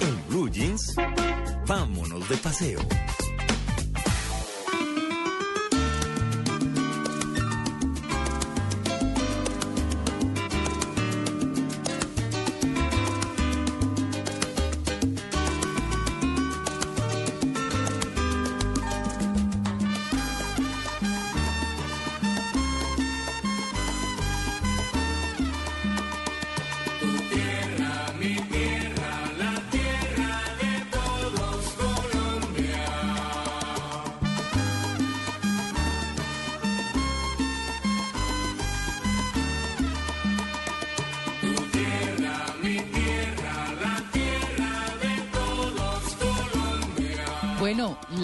En Blue Jeans, vámonos de paseo.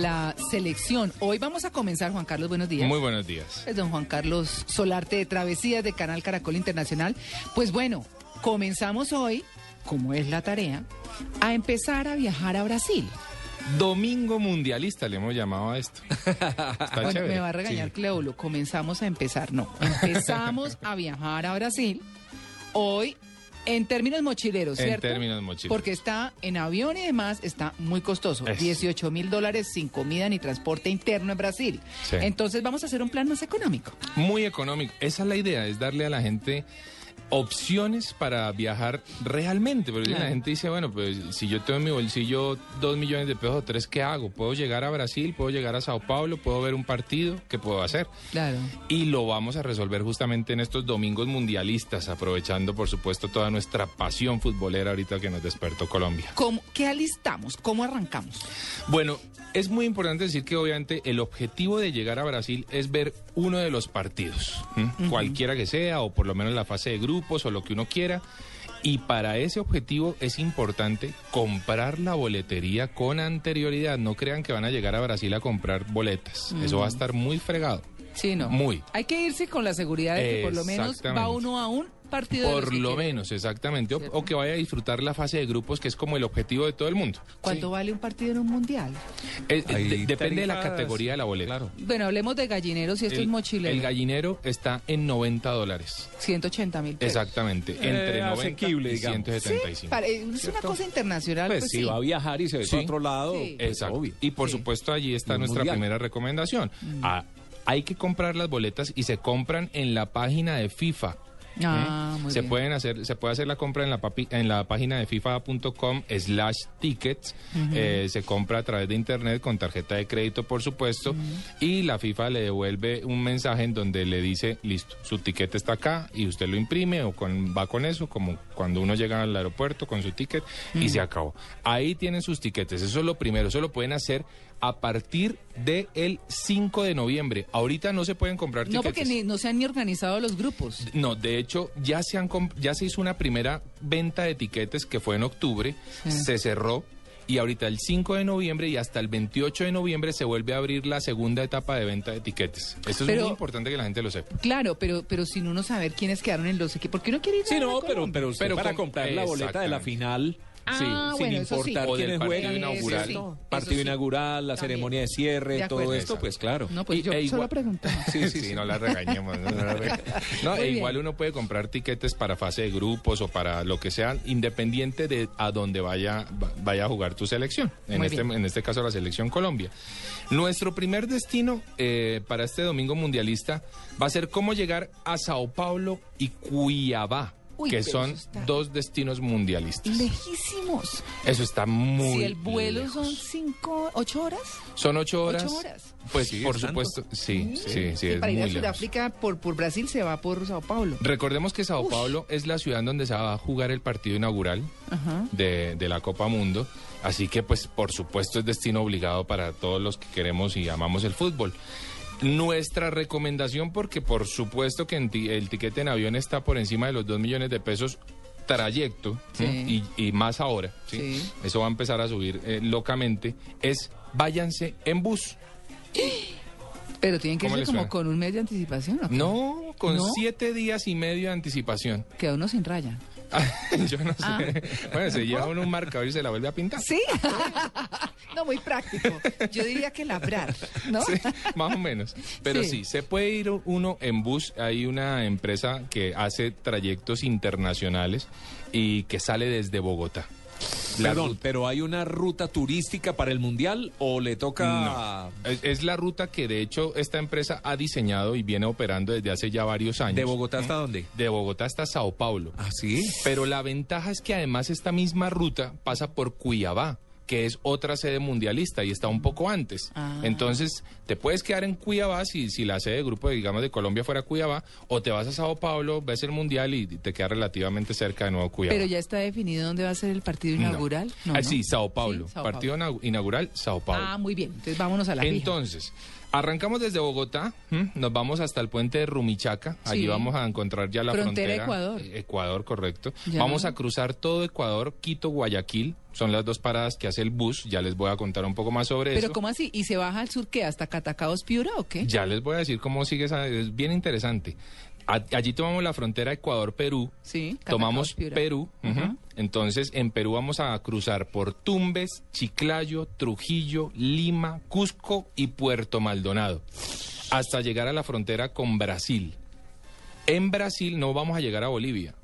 La selección. Hoy vamos a comenzar, Juan Carlos, buenos días. Muy buenos días. Es don Juan Carlos Solarte de Travesías de Canal Caracol Internacional. Pues bueno, comenzamos hoy, como es la tarea, a empezar a viajar a Brasil. Domingo mundialista le hemos llamado a esto. Está Bueno, me va a regañar Sí. Cleulo. Comenzamos a empezar, no. Empezamos a viajar a Brasil. Hoy, en términos mochileros, En ¿cierto? términos mochileros. Porque está en avión y demás, está muy costoso. Es. 18 mil dólares sin comida ni transporte interno en Brasil. Sí. Entonces vamos a hacer un plan más económico. Muy económico. Esa es la idea, es darle a la gente opciones para viajar realmente. Porque Claro. la gente dice, bueno, pues si yo tengo en mi bolsillo dos millones de pesos o tres, ¿qué hago? ¿Puedo llegar a Brasil? ¿Puedo llegar a Sao Paulo? ¿Puedo ver un partido? ¿Qué puedo hacer? Claro. Y lo vamos a resolver justamente en estos domingos mundialistas, aprovechando por supuesto toda nuestra pasión futbolera ahorita que nos despertó Colombia. ¿Cómo, ¿Qué alistamos? ¿Cómo arrancamos? Bueno, es muy importante decir que obviamente el objetivo de llegar a Brasil es ver uno de los partidos, cualquiera que sea, o por lo menos la fase de grupos o lo que uno quiera. Y para ese objetivo es importante comprar la boletería con anterioridad. No crean que van a llegar a Brasil a comprar boletas. Eso va a estar muy fregado. Sí, no. Muy. Hay que irse con la seguridad de que por lo menos va uno a un partido. Por lo quiere. menos, exactamente. O, que vaya a disfrutar la fase de grupos, que es como el objetivo de todo el mundo. ¿Cuánto vale un partido en un mundial? Eh, eh, de- depende de la categoría de la boleta. Claro. Bueno, hablemos de gallineros y esto es mochilero. el gallinero está en 90 dólares. 180 mil pesos. Exactamente. Entre 90 asequible, y digamos. 175. Pare- es una cosa internacional. Pues Pues, si sí. va a viajar y se ve Sí. para otro lado, Sí. pues, Exacto. obvio. Y por Sí. supuesto allí está nuestra mundial. primera recomendación. Mm. Ah, hay que comprar las boletas y se compran en la página de FIFA. Ah, ¿eh? muy se bien. pueden hacer se puede hacer la compra en la papi- en la página de fifa.com slash tickets. Eh, se compra a través de internet con tarjeta de crédito por supuesto y la FIFA le devuelve un mensaje en donde le dice listo su ticket está acá y usted lo imprime o con, va con eso como cuando uno llega al aeropuerto con su ticket y se acabó. Ahí tienen sus tiquetes eso es lo primero eso lo pueden hacer a partir del 5 de noviembre ahorita no se pueden comprar No, tiquetes porque ni- no se han ni organizado los grupos. no, de hecho, ya se, han comp- ya se hizo una primera venta de etiquetes que fue en octubre, Sí. se cerró y ahorita el 5 de noviembre y hasta el 28 de noviembre se vuelve a abrir la segunda etapa de venta de etiquetes. Esto es Pero- muy importante que la gente lo sepa. Claro, pero, pero sin uno saber quiénes quedaron en los equipos. ¿Por qué no quiere ir Sí, a no, Colombia? pero, pero usted Pero para comprar la boleta de la final, Ah, sí, bueno, sin sí. importar O del quiénes partido juegan, inaugural. Sí, partido sí. inaugural, la También. ceremonia de cierre, De todo esto, pues claro. No, pues Y- yo e solo. Sí, sí, no la regañemos. No, la rega- No, Muy e igual uno puede comprar tiquetes para fase de grupos o para lo que sea, independiente de a dónde vaya, va- vaya a jugar tu selección. En Muy este, bien. en este caso, la selección Colombia. Nuestro primer destino eh, para este domingo mundialista va a ser cómo llegar a Sao Paulo y Cuiabá. Uy, que son dos destinos mundialistas. Lejísimos. Eso está muy si el vuelo lejos. son cinco, ocho horas. Son ocho horas. Ocho horas. Pues Sí, por tanto. supuesto, sí, sí, sí, es para ir a. Sudáfrica por, por Brasil se va por Sao Paulo. Recordemos que Sao Paulo es la ciudad donde se va a jugar el partido inaugural Ajá. de, de la Copa Mundo, así que pues por supuesto es destino obligado para todos los que queremos y amamos el fútbol. Nuestra recomendación, porque por supuesto que el tiquete en avión está por encima de los 2 millones de pesos, trayecto, y, y más ahora, ¿sí? Sí. eso va a empezar a subir eh, locamente, es váyanse en bus. Pero tienen que ¿Cómo ser le como con un mes de anticipación. ¿o? No, con ¿No? siete días y medio de anticipación. Queda uno sin raya. Yo no sé. Ah. Bueno, se lleva uno un marcador y se la vuelve a pintar. Sí. no, muy práctico. Yo diría que labrar, ¿no? Sí, más o menos. Pero Sí. sí. se puede ir uno en bus. Hay una empresa que hace trayectos internacionales y que sale desde Bogotá. La Perdón, ruta- pero hay una ruta turística para el mundial o le toca Es, es la ruta que de hecho esta empresa ha diseñado y viene operando desde hace ya varios años. de Bogotá hasta dónde? De Bogotá hasta Sao Paulo. ¿Ah, sí? Pero la ventaja es que además esta misma ruta pasa por Cuiabá, que es otra sede mundialista y está un poco antes. Ah. Entonces, te puedes quedar en Cuiabá si, si la sede de grupo, digamos, de Colombia fuera Cuiabá, o te vas a Sao Paulo, ves el mundial y te queda relativamente cerca de nuevo Cuiabá. Pero ya está definido dónde va a ser el partido inaugural. No, Ah, ¿no? sí, Sao Paulo. Sí, Sao Partido inau- inaugural, Sao Paulo. Ah, muy bien. Entonces vámonos a la fija. Entonces, arrancamos desde Bogotá, ¿m? nos vamos hasta el puente de Rumichaca, allí vamos a encontrar ya la Frontera frontera. Ecuador. Ecuador, correcto. Ya. Vamos a cruzar todo Ecuador, Quito, Guayaquil, son las dos paradas que hace el bus, ya les voy a contar un poco más sobre Pero eso. ¿cómo así? ¿Y se baja al sur qué? ¿Hasta Catacaos, Piura o qué? Ya les voy a decir cómo sigue esa, es bien interesante. A- allí tomamos la frontera Ecuador-Perú. Sí, Catacaos, Tomamos Piura. Perú. Entonces, en Perú vamos a cruzar por Tumbes, Chiclayo, Trujillo, Lima, Cusco y Puerto Maldonado. Hasta llegar a la frontera con Brasil. En Brasil no vamos a llegar a Bolivia.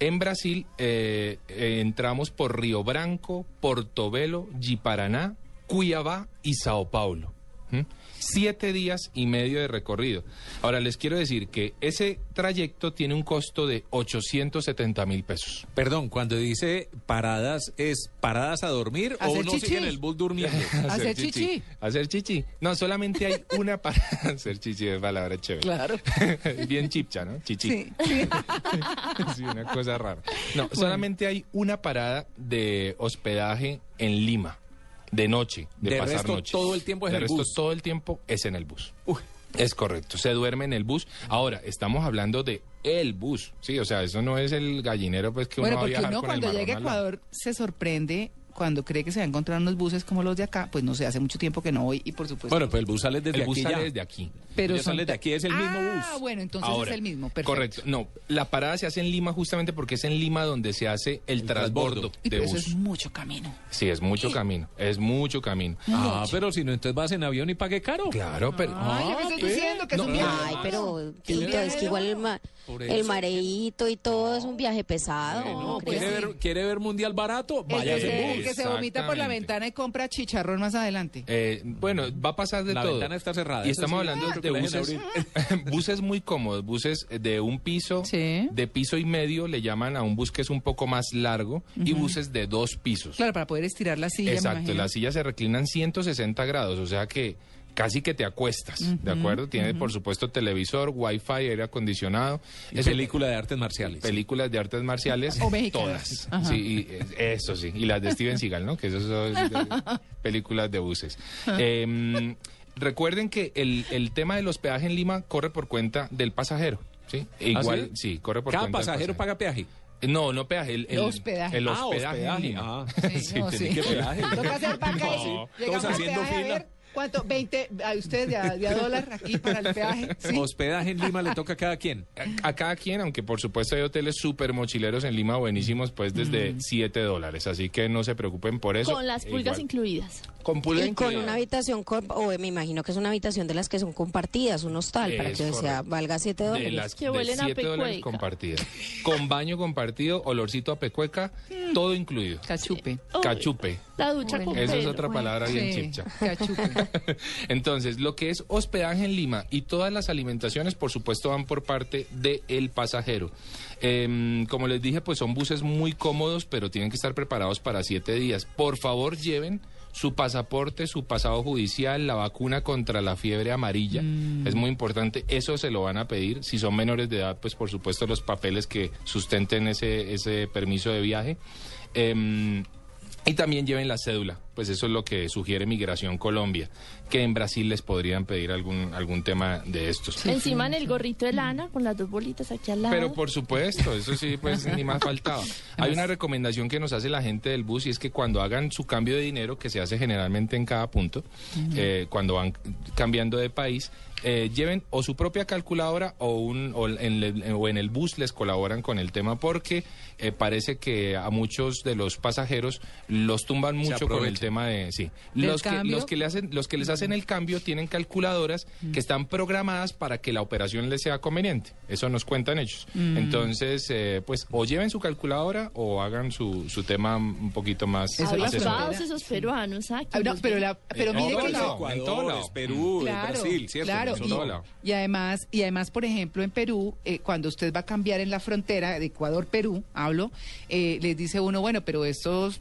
En Brasil eh, eh, entramos por Río Branco, Portobelo, Ji-Paraná, Cuiabá y Sao Paulo. ¿Mm? Siete días y medio de recorrido. Ahora les quiero decir que ese trayecto tiene un costo de 870 mil pesos. Perdón, cuando dice paradas, ¿es paradas a dormir o Hacer uno chichi. sigue en el bus durmiendo? Hacer chichi. Hacer chichi. No, solamente hay una para hacer chichi, es palabra chévere. Claro. Bien chipcha, ¿no? Chichi. Sí, sí. Sí, una cosa rara. No, solamente hay una parada de hospedaje en Lima, de noche, de, De pasar resto, noche. todo el tiempo es de en el resto, bus. todo el tiempo es en el bus. Uy. Es correcto, se duerme en el bus. Ahora, estamos hablando de el bus, sí, o sea, eso no es el gallinero pues que Bueno, uno va a porque viajar uno con el cuando marrón llega a. Ecuador se sorprende cuando cree que se va a encontrar unos buses como los de acá. Pues no sé, hace mucho tiempo que no voy y por supuesto. Bueno, pues el bus sale desde El bus aquí sale ya. desde aquí. pero son sale de aquí, es el mismo Ah, bus. bueno, entonces Ahora, es el mismo. Perfecto. Correcto. No, la parada se hace en Lima justamente porque es en Lima donde se hace el, El transbordo transbordo. Y de pero eso bus. es mucho camino. Sí, es mucho camino, es mucho camino. Ah, pero si no, entonces vas en avión y pague caro. Claro, pero... Ay, yo me estoy diciendo que es un viaje. Ay, pero Tito, es que igual el, ma- Por el mareíto y todo es un viaje pesado. Bueno, ¿no ¿quiere, ver, ¿Quiere ver mundial barato? El Vaya que, se, en el bus. que se vomita por la ventana y compra chicharrón más adelante. Eh, bueno, va a pasar de La todo. ventana está cerrada, Y estamos sí, hablando creo de la buses, buses muy cómodos, buses de un piso, Sí. de piso y medio, le llaman a un bus que es un poco más largo, y buses de dos pisos. Claro, para poder estirar la silla. Exacto, las sillas se reclinan 160 grados, o sea que casi que te acuestas, ¿de acuerdo? Tiene, por supuesto, televisor, wifi, aire acondicionado. Y Es película de artes marciales. películas de artes marciales, O todas. Ajá. Sí, y, eso sí, y las de Steven Seagal, ¿no? Que esas son películas de buses. Eh, recuerden que el, el tema del hospedaje en Lima corre por cuenta del pasajero, ¿sí? E ¿Ah, Igual, sí? sí? corre por Cada cuenta del pasajero pasajero. paga peaje. No, no peaje, el, el Hospedaje. El Ah, hospedaje, en hospedaje, Lima. ah. Sí, no, sí. que peaje. Toca hacer vaca No, todos haciendo fila. ¿Cuánto? ¿20? ¿A usted de a, de a dólar aquí para el peaje? Sí. Hospedaje en Lima le toca a cada quien. A, a cada quien, aunque por supuesto hay hoteles súper mochileros en Lima buenísimos, pues desde 7 dólares. Así que no se preocupen por eso. Con las E pulgas igual. incluidas. Con pulga Y con una habitación, o me imagino que es una habitación de las que son compartidas, un hostal, para que sea, valga 7 De dólares. las Que de huelen a 7 dólares pecueca. compartidas. Con baño compartido, olorcito a pecueca, todo incluido. Cachupe. Cachupe. La ducha con Esa es otra palabra bien Sí, chipcha. cachupe. Entonces, lo que es hospedaje en Lima y todas las alimentaciones, por supuesto, van por parte del pasajero. Em, como les dije, pues son buses muy cómodos, pero tienen que estar preparados para siete días. Por favor, lleven su pasaporte, su pasado judicial, la vacuna contra la fiebre amarilla. Es muy importante. Eso se lo van a pedir. Si son menores de edad, pues por supuesto los papeles que sustenten ese, ese permiso de viaje. Em, y también lleven la cédula pues eso es lo que sugiere Migración Colombia, que en Brasil les podrían pedir algún, algún tema de estos. Encima en el gorrito de lana, con las dos bolitas aquí al lado. Pero por supuesto, eso sí, pues ni más faltaba. Hay una recomendación que nos hace la gente del bus y es que cuando hagan su cambio de dinero, que se hace generalmente en cada punto, eh, cuando van cambiando de país, eh, lleven o su propia calculadora o, un, o, en, le- o en el bus les colaboran con el tema porque eh, parece que a muchos de los pasajeros los tumban mucho con el aprovechan. Tema de sí ¿Del los que, los que le hacen los que les hacen el cambio tienen calculadoras que están programadas para que la operación les sea conveniente eso nos cuentan ellos entonces eh, pues o lleven su calculadora o hagan su, su tema un poquito más asesorado. Esos peruanos, ¿ah? Ah, no, pero la, pero En mire que. Ecuador, en todo lado. es Perú, Claro, Brasil, ¿cierto? claro. En Y, todo lado. y además, y además, por ejemplo, en Perú, eh, cuando usted va a cambiar en la frontera de Ecuador-Perú, hablo, eh, les dice uno, bueno, pero estos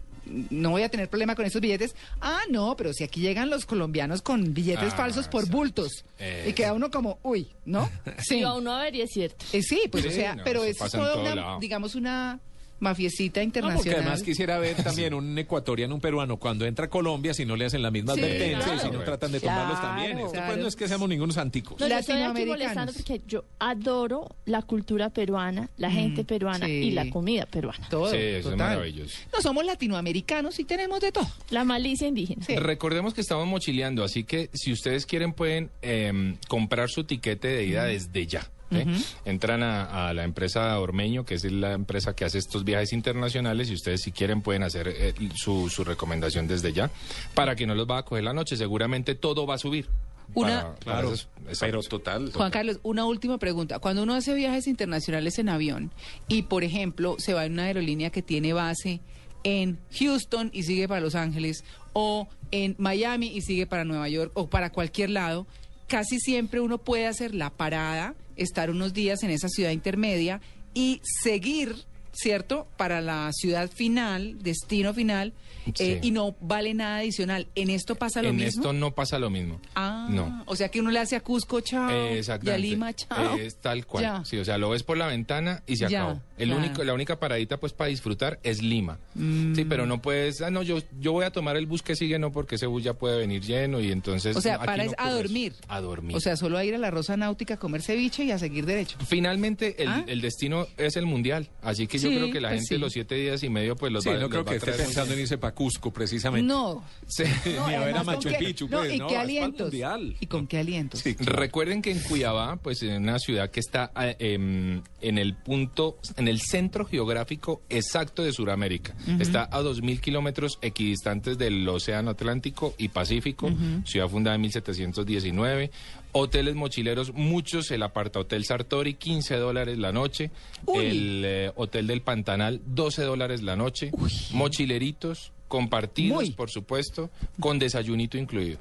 no voy a tener problema con estos billetes. Ah, no, pero si aquí llegan los colombianos con billetes Ah, falsos por exacto. bultos. Eh. Y queda uno como, uy, ¿no? Sí. a uno a ver y es cierto. Eh, sí, pues Sí, o sea, no, pero es toda todo una, lado. digamos, una mafiecita No, internacional. porque además quisiera ver también un ecuatoriano, un peruano, cuando entra a Colombia, si no le hacen la misma Sí, advertencia y si no tratan de tomarlos Claro. también. Esto Claro. pues no es que seamos ningunos anticos. No, yo estoy aquí molestando porque yo adoro la cultura peruana, la gente peruana sí. y la comida peruana. Todo, Sí, eso es total. maravilloso. No somos latinoamericanos y tenemos de todo. La malicia indígena. Recordemos que estamos mochileando, así que si ustedes quieren pueden eh, comprar su tiquete de ida desde ya. ¿Eh? Entran a, a la empresa Ormeño, que es la empresa que hace estos viajes internacionales, y ustedes si quieren pueden hacer eh, su, su recomendación desde ya, para que no los va a coger la noche. Seguramente todo va a subir. Una- Para- para Claro, esos- pero total. Juan Carlos, una última pregunta. Cuando uno hace viajes internacionales en avión y, por ejemplo, se va en una aerolínea que tiene base en Houston y sigue para Los Ángeles, o en Miami y sigue para Nueva York, o para cualquier lado, casi siempre uno puede hacer la parada, estar unos días en esa ciudad intermedia y seguir, ¿cierto?, para la ciudad final, destino final, eh, Sí. y no vale nada adicional. ¿En esto pasa lo en mismo? esto no pasa lo mismo. Ah, No. o sea que uno le hace a Cusco, chao, Eh, y a Exactamente. Lima, chao. Es tal cual. Ya. Sí, o sea, lo ves por la ventana y se Ya, acabó. El claro. único, la única paradita pues para disfrutar es Lima. Sí, pero no puedes, ah, no, yo, yo voy a tomar el bus que sigue, no, porque ese bus ya puede venir lleno y entonces... O sea, no, para no es a eso. dormir. A dormir. O sea, solo a ir a la Rosa Náutica a comer ceviche y a seguir derecho. Finalmente, el, ¿Ah? el destino es el mundial. Así que yo creo que la pues gente sí. los siete días y medio pues los Sí, va, no los creo va que a esté pensando en irse para Cusco, precisamente. No. Sí. Ni a ver a Machu ¿con qué- Picchu, no, pues, ¿y no, qué alientos? mundial. ¿Y con qué alientos? Sí, claro. Recuerden que en Cuiabá, pues en una ciudad que está eh, em, en el punto, en el centro geográfico exacto de Sudamérica, está a 2.000 kilómetros equidistantes del Océano Atlántico y Pacífico, ciudad fundada en 1719, hoteles mochileros, muchos, el aparta Hotel Sartori, 15 dólares la noche, Uy. el eh, Hotel del Pantanal, 12 dólares la noche, mochileritos, compartidos, Muy. por supuesto, con desayunito incluido.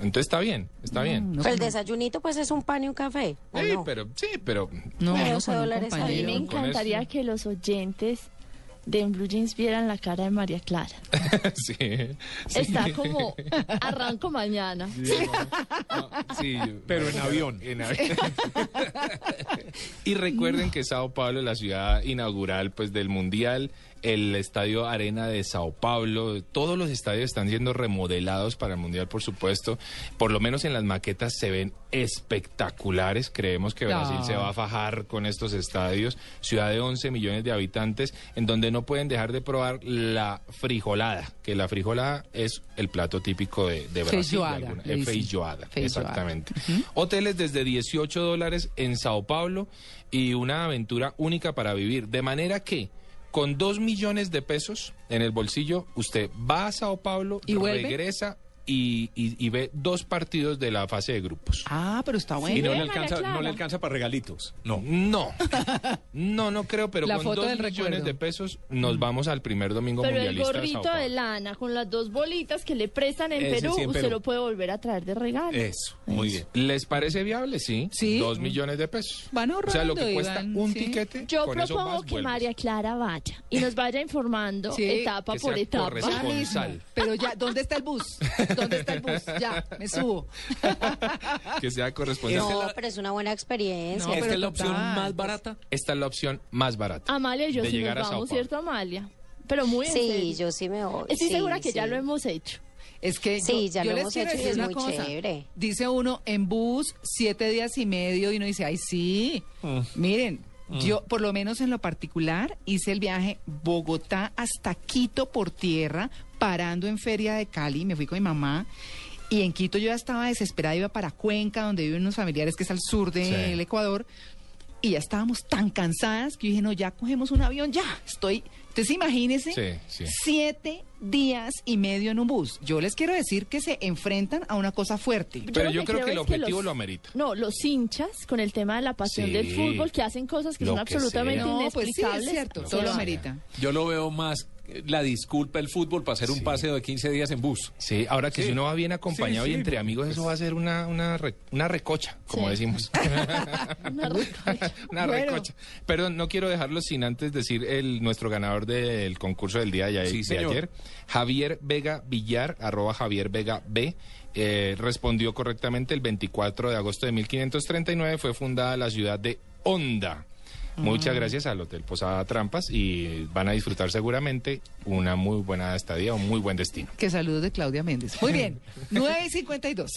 Entonces está bien, está bien. Pero el no, desayunito pues es un pan y un café. ¿o Sí, no? pero, sí, pero no, Bueno, no, 12 con un dólares al A mí compañero. me con encantaría que los oyentes de En Blue Jeans vieran la cara de María Clara. sí, sí. Está como arranco mañana. No, sí, Pero en avión. en avión. y recuerden que Sao Paulo es la ciudad inaugural pues del Mundial, el Estadio Arena de Sao Paulo, todos los estadios están siendo remodelados para el Mundial, por supuesto. Por lo menos en las maquetas se ven espectaculares. Creemos que Brasil se va a fajar con estos estadios. Ciudad de 11 millones de habitantes, en donde no pueden dejar de probar la frijolada, que la frijolada es el plato típico de, de Brasil. de Feijoada, le eh, exactamente. Hoteles desde 18 dólares en Sao Paulo y una aventura única para vivir. De manera que con 2 millones de pesos en el bolsillo, usted va a Sao Paulo, ¿Y regresa y, y- y ve dos partidos de la fase de grupos. Ah, pero está bueno. Y no le, alcanza, no le alcanza para regalitos. No. No, no, no creo, pero La con foto 2 del millones recuerdo. de pesos nos vamos al primer domingo Pero el mundialista de Sao gorrito Paulo. de lana con las dos bolitas que le prestan en Ese Perú, sí, en usted Perú. lo puede volver a traer de regalo. Eso, muy bien. ¿Les parece viable? Sí. Sí. Dos millones de pesos. Van O sea, lo que cuesta un sí. tiquete. Yo con eso propongo vas, que vuelves. María Clara vaya y nos vaya informando Sí, etapa que por sea etapa. corresponsal. Pero ya, ¿dónde está el bus? ¿Dónde está el bus? Ya, me subo. Que sea corresponsal. No, pero es una buena experiencia. No, Esta pero es la opción más barata. Esta es la opción más barata. Amalia y yo de sí llegar nos a Sao vamos, Paulo. ¿cierto, Amalia? Pero muy en Sí, serio. yo sí me voy. Estoy sí, segura que ya lo hemos hecho. Es que Sí, yo, ya yo lo les hemos quiero hecho y es una muy cosa. chévere. Dice uno en bus siete días y medio y uno dice, ay sí. Miren, yo por lo menos en lo particular hice el viaje Bogotá hasta Quito por tierra, parando en Feria de Cali, me fui con mi mamá. Y en Quito yo ya estaba desesperada, iba para Cuenca, donde viven unos familiares que es al sur del Sí. Ecuador. Y ya estábamos tan cansadas que yo dije, no, ya cogemos un avión, ya, estoy... Entonces imagínense, Sí, sí. siete días y medio en un bus. Yo les quiero decir que se enfrentan a una cosa fuerte. Pero yo creo que el que objetivo los- lo amerita. No, los hinchas con el tema de la pasión Sí, del fútbol que hacen cosas que son que absolutamente sea. No, pues sí, es inexplicables. cierto, todo lo amerita. Yo lo veo más la disculpa el fútbol para hacer un Sí. paseo de 15 días en bus. Sí, ahora que Sí. si uno va bien acompañado Sí, y entre pues, amigos, eso va a ser una, una, re- una recocha, como Sí. decimos. Una recocha. una Bueno. recocha. Perdón, no quiero dejarlo sin antes decir el nuestro ganador del concurso del día de, Sí, de ayer, Javier Vega Villar, arroba Javier Vega B. eh, respondió correctamente el 24 de agosto de 1539, fue fundada la ciudad de Honda. Muchas gracias al Hotel Posada Trampas y van a disfrutar seguramente una muy buena estadía, un muy buen destino. Que saludos de Claudia Méndez. Muy bien, 9 y 52.